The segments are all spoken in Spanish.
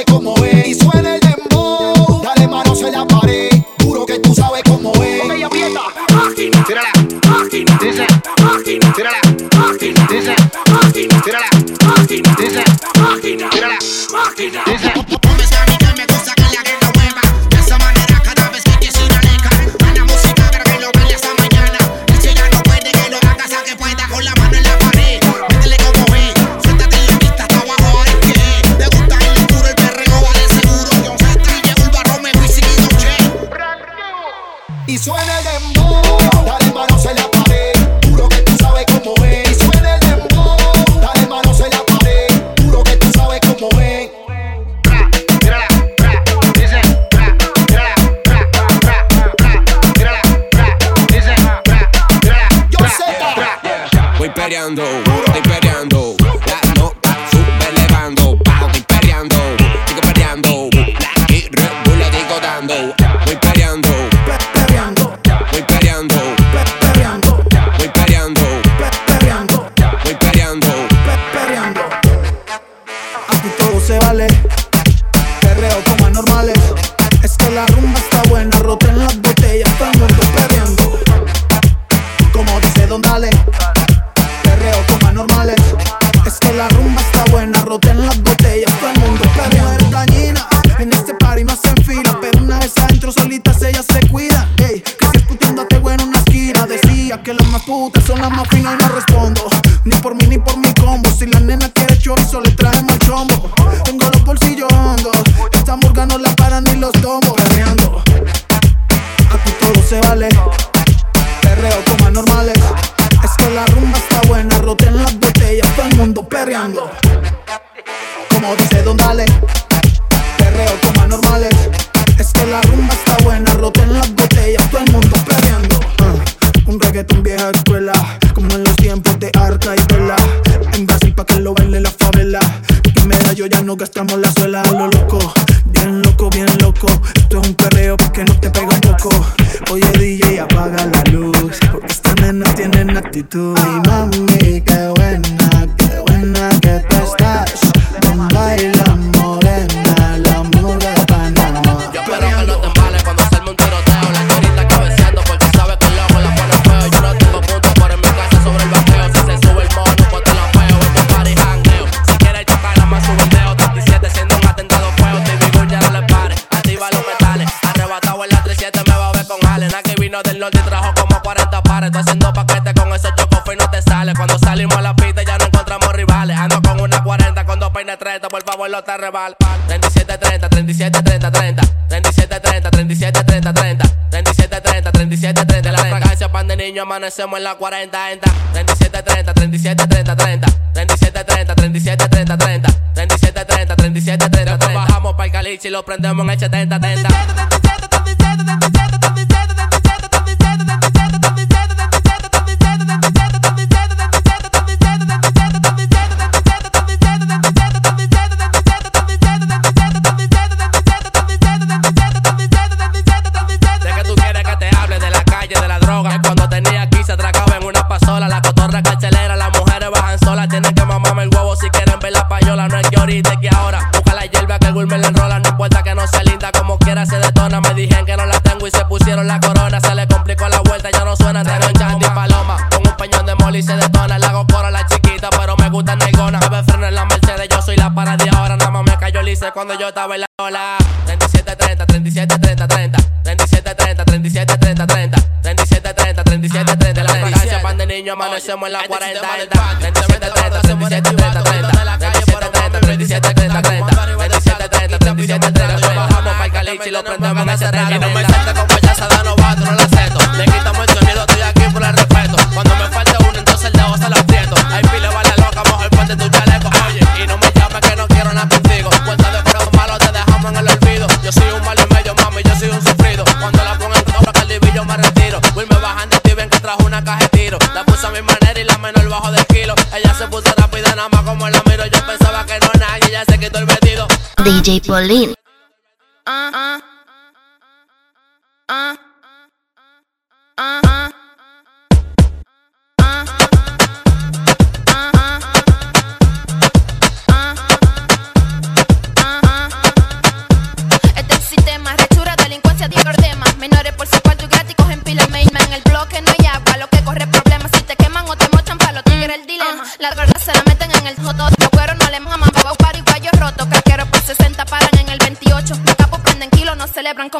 sabe cómo es. suena el dembow, dale manos en la pared, juro que tú sabes cómo suena el dembow, dale manos en la pared, juro que tú sabes cómo. Voy peleando. botellas para un. escuela, como en los tiempos de arca y vela. En Brasil pa' que lo baile la favela. En medallo ya no gastamos la suela. reto, por favor, lo te rebal. 37, 30, 37, 30, 30. 37, 30, 37, 30, 30. 37, 30, 37, 30. La fragancia pan de niño, amanecemos en la 40, 37, 30, 37, 30, 30. 37, 30, 37, 30, 30. 37, 30, 37, 30, 30. Bajamos para el caliche y lo prendemos en el 70, 30. 37, 37, bajan sola. Tienen que mamarme el huevo si quieren ver la payola. No es que ahorita, que ahora. Busca la hierba que el gourmet le enrola. No importa que no sea linda, como quiera se detona. Me dijeron que no la tengo y se pusieron la corona. Se le complicó la vuelta, ya no suena. Tengo en Chandy Paloma. Con un peñón de moli se detona. Le hago coro la chiquita, pero me gusta negona. Bebe freno en la Mercedes, yo soy la parada ahora. Nada más me cayó lice cuando yo estaba en la hacemos en la 40 37, 30, 37, 30, 30 37, 30, 37, 30, 30 27, 30, 37, 30, 30 Bajamos para el caliche y lo prendemos en ese 30 DJ Pauline. Uh, uh, uh,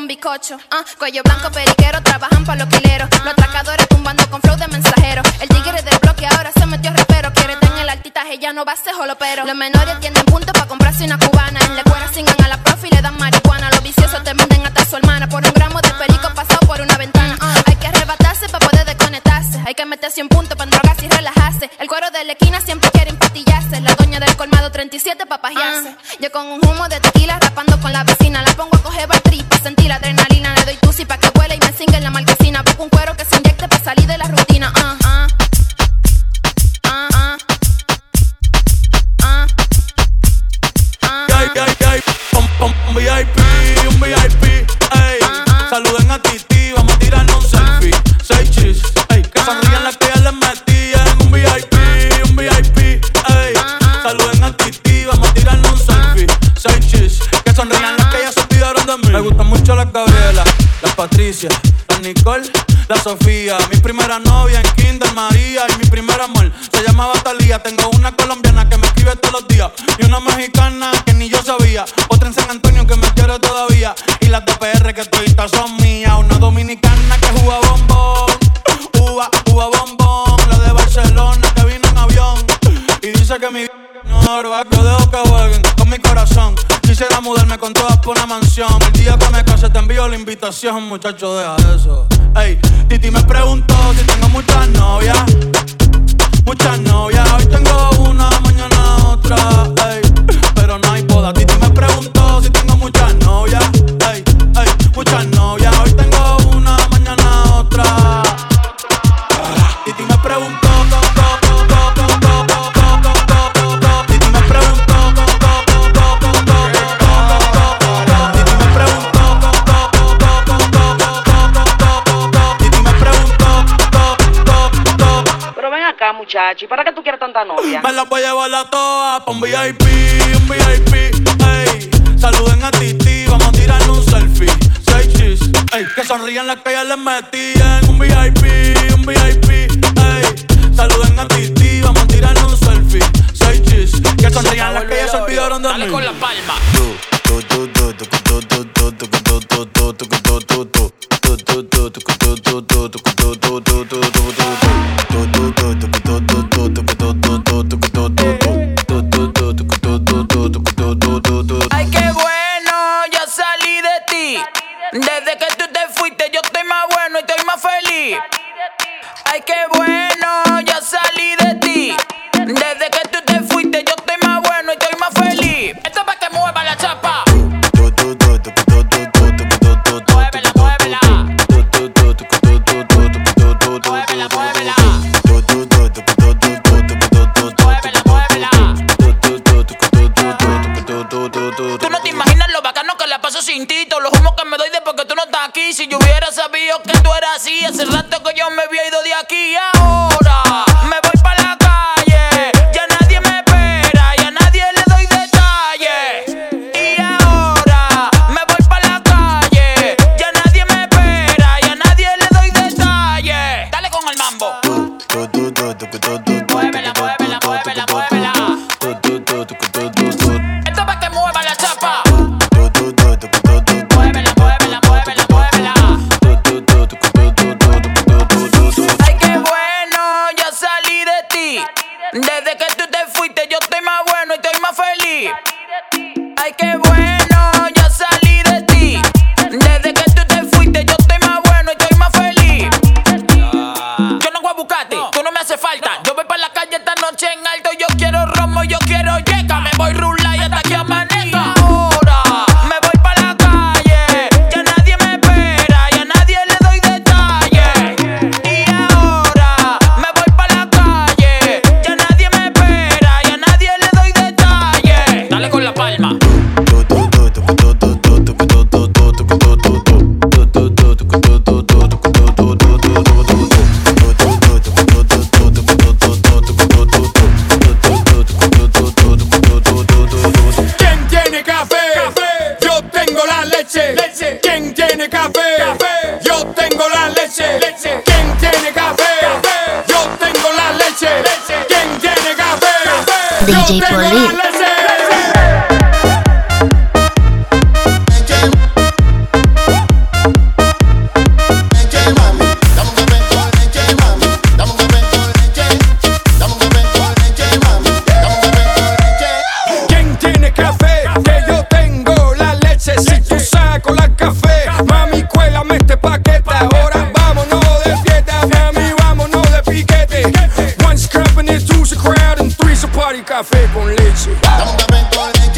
con bizcocho. Ah, cuello blanco, periquero, trabajan para los quileros. Los atracadores tumbando con flow de mensajero. El tigre del bloque ahora se metió repero. Quiere tener el altitaje, ya no va a ser jolo, pero. Los menores tienen puntos para comprarse una cubana. En la escuela singan a la profe y le dan marihuana. Los viciosos te venden hasta su hermana. Por un gramo de perico pasado por una ventana. Ah, hay que arrebatarse para poder desconectarse. Hay que meterse un punto para drogarse y relajarse. El cuero de la esquina siempre quiere La doña del colmado 37 para pajearse. Yo con un humo de tequila rapando con la vecina. La pongo a coger batriz para sentir la adrenalina. Le doy tusi para que vuele y me singa en la marquesina. Busco un cuero que se inyecte para salir de la rutina. Ah, ah. Ah, ah. Ah. Ah, ay, un, VIP, un VIP, ey. Saluden a Titi, vamos a tirarnos un selfie. Seis chis, ey. Que sonrían las que ya les metían. Las Gabriela, las Patricia, las Nicole, la Sofía. Mi primera novia en Kinder María y mi primer amor se llamaba Talía. Tengo una colombiana que me escribe todos los días y una mexicana que ni yo sabía. Otra en San Antonio que me quiere todavía y las de PR que toditas son mías. Una dominicana que juega bombón, uva, uva bombón. La de Barcelona que vino en avión y dice que mi no, yo dejo que jueguen con mi corazón. Quisiera mudarme con todas por una mansión. El día que me case te envío la invitación, muchacho, deja eso. Ey, Titi me preguntó si tengo muchas novias. Muchas novias, hoy tengo una, mañana otra. Ey, pero no hay boda. Titi me preguntó si tengo muchas novias. Acá, muchacho, ¿y para qué tú quieres tanta novia? Me la voy a llevar a todas pa' un VIP, un VIP, ey. Saluden a Titi, vamos a tirarnos un selfie. Seis chis, ey. Que sonrían las que ya les metían. Un VIP, un VIP, ey. Saluden a Titi, vamos a tirarnos un selfie. Seis chis, que sonrían las que ya se olvidaron de Dale mí. con la palma. Ay, Desde que tú DJ Pauline. Dame un café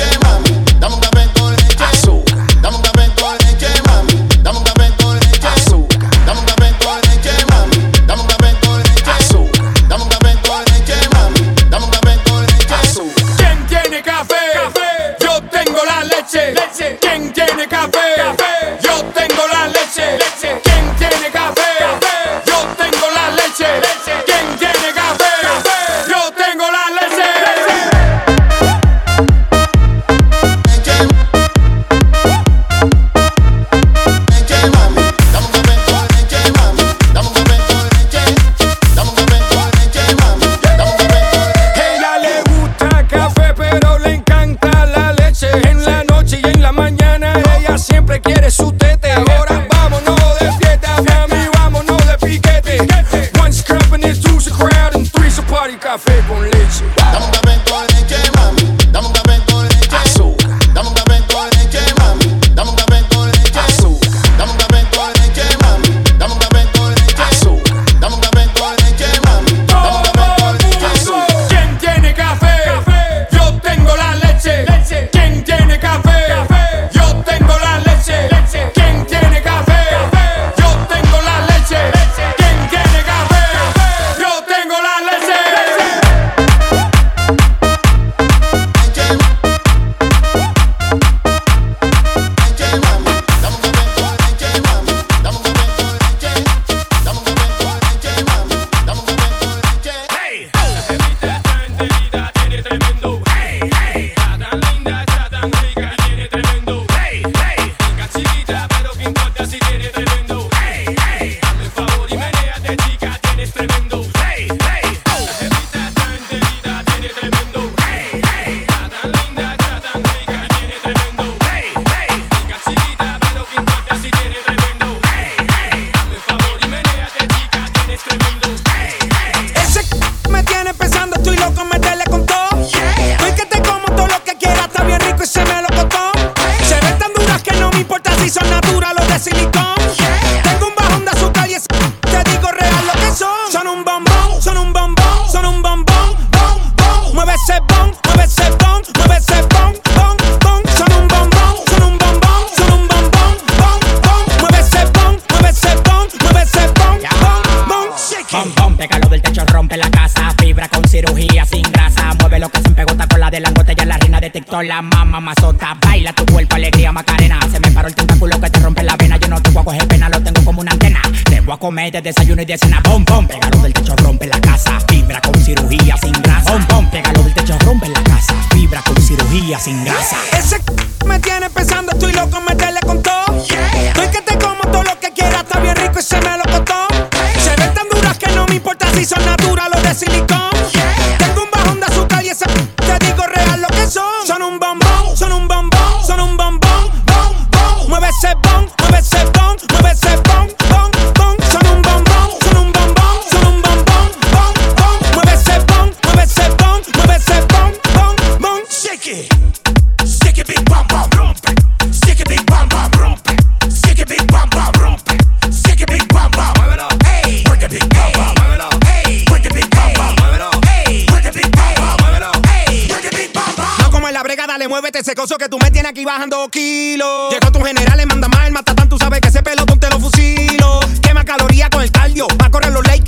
la mama, mazota. Baila tu cuerpo, alegría, macarena. Se me paró el tentáculo que te rompe la vena. Yo no te voy a coger pena, lo tengo como una antena. Te a comer de desayuno y de cena. Bom, bom, pégalo del techo, rompe la casa. Fibra con cirugía sin grasa. Bom, bom, pégalo del techo, rompe la casa. Fibra con cirugía sin grasa.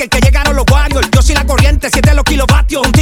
que llegaron los Warriors. Yo soy la corriente, 7 los kilovatios. Un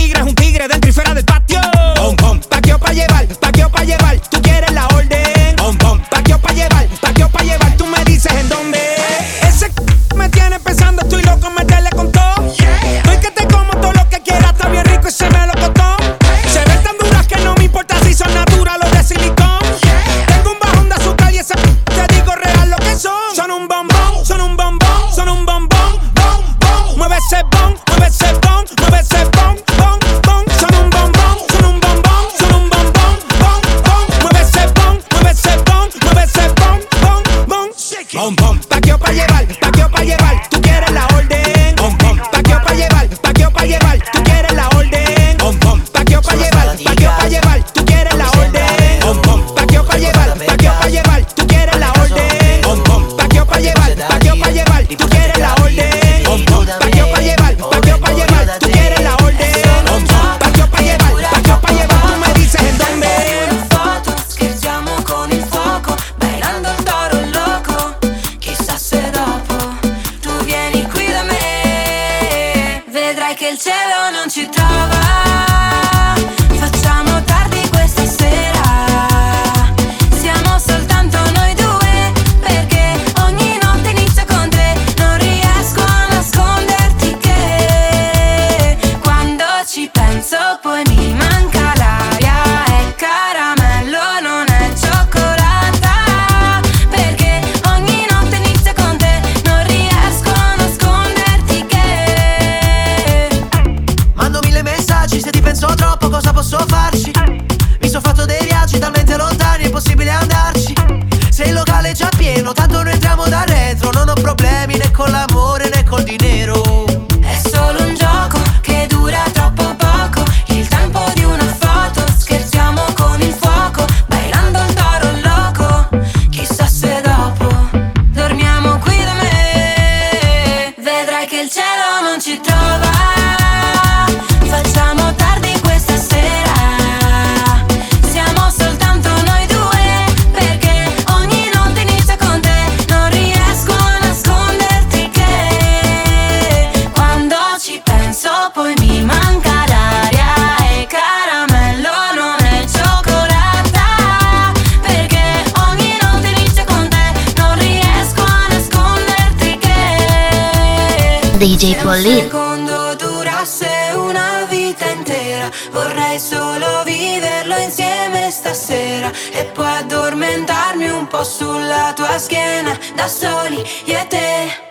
DJ Polly. Un secondo durasse una vita intera, vorrei solo viverlo insieme stasera e poi addormentarmi un po' sulla tua schiena da soli io e te.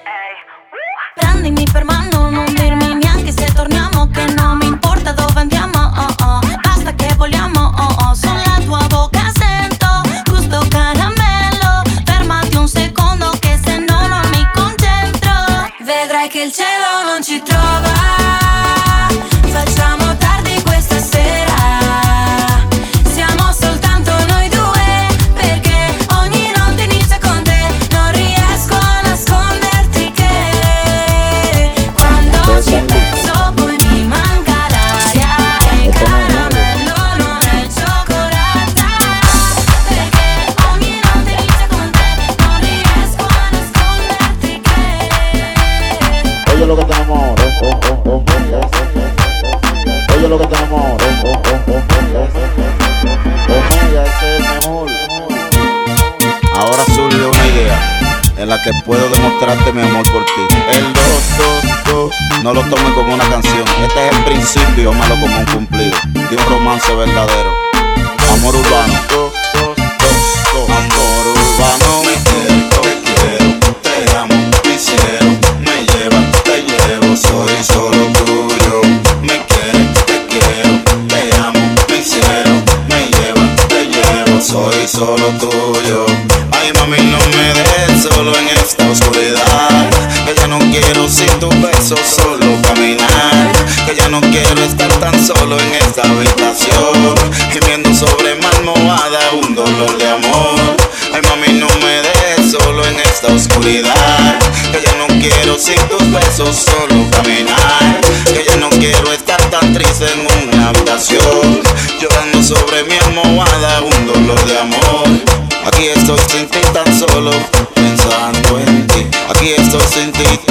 en la que puedo demostrarte mi amor por ti. El do, do, do, no lo tomes como una canción. Este es el principio, malo como un cumplido de un romance verdadero. Amor urbano. Do, do, do, amor urbano. Que ya no quiero sin tus besos solo caminar. Que ya no quiero estar tan triste en una habitación. Llorando sobre mi almohada un dolor de amor. Aquí estoy sin ti tan solo pensando en ti. Aquí estoy sin ti.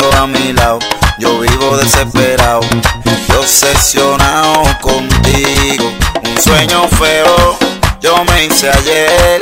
tengo a mi lado. Yo vivo desesperado y obsesionado contigo. Un sueño feo yo me hice ayer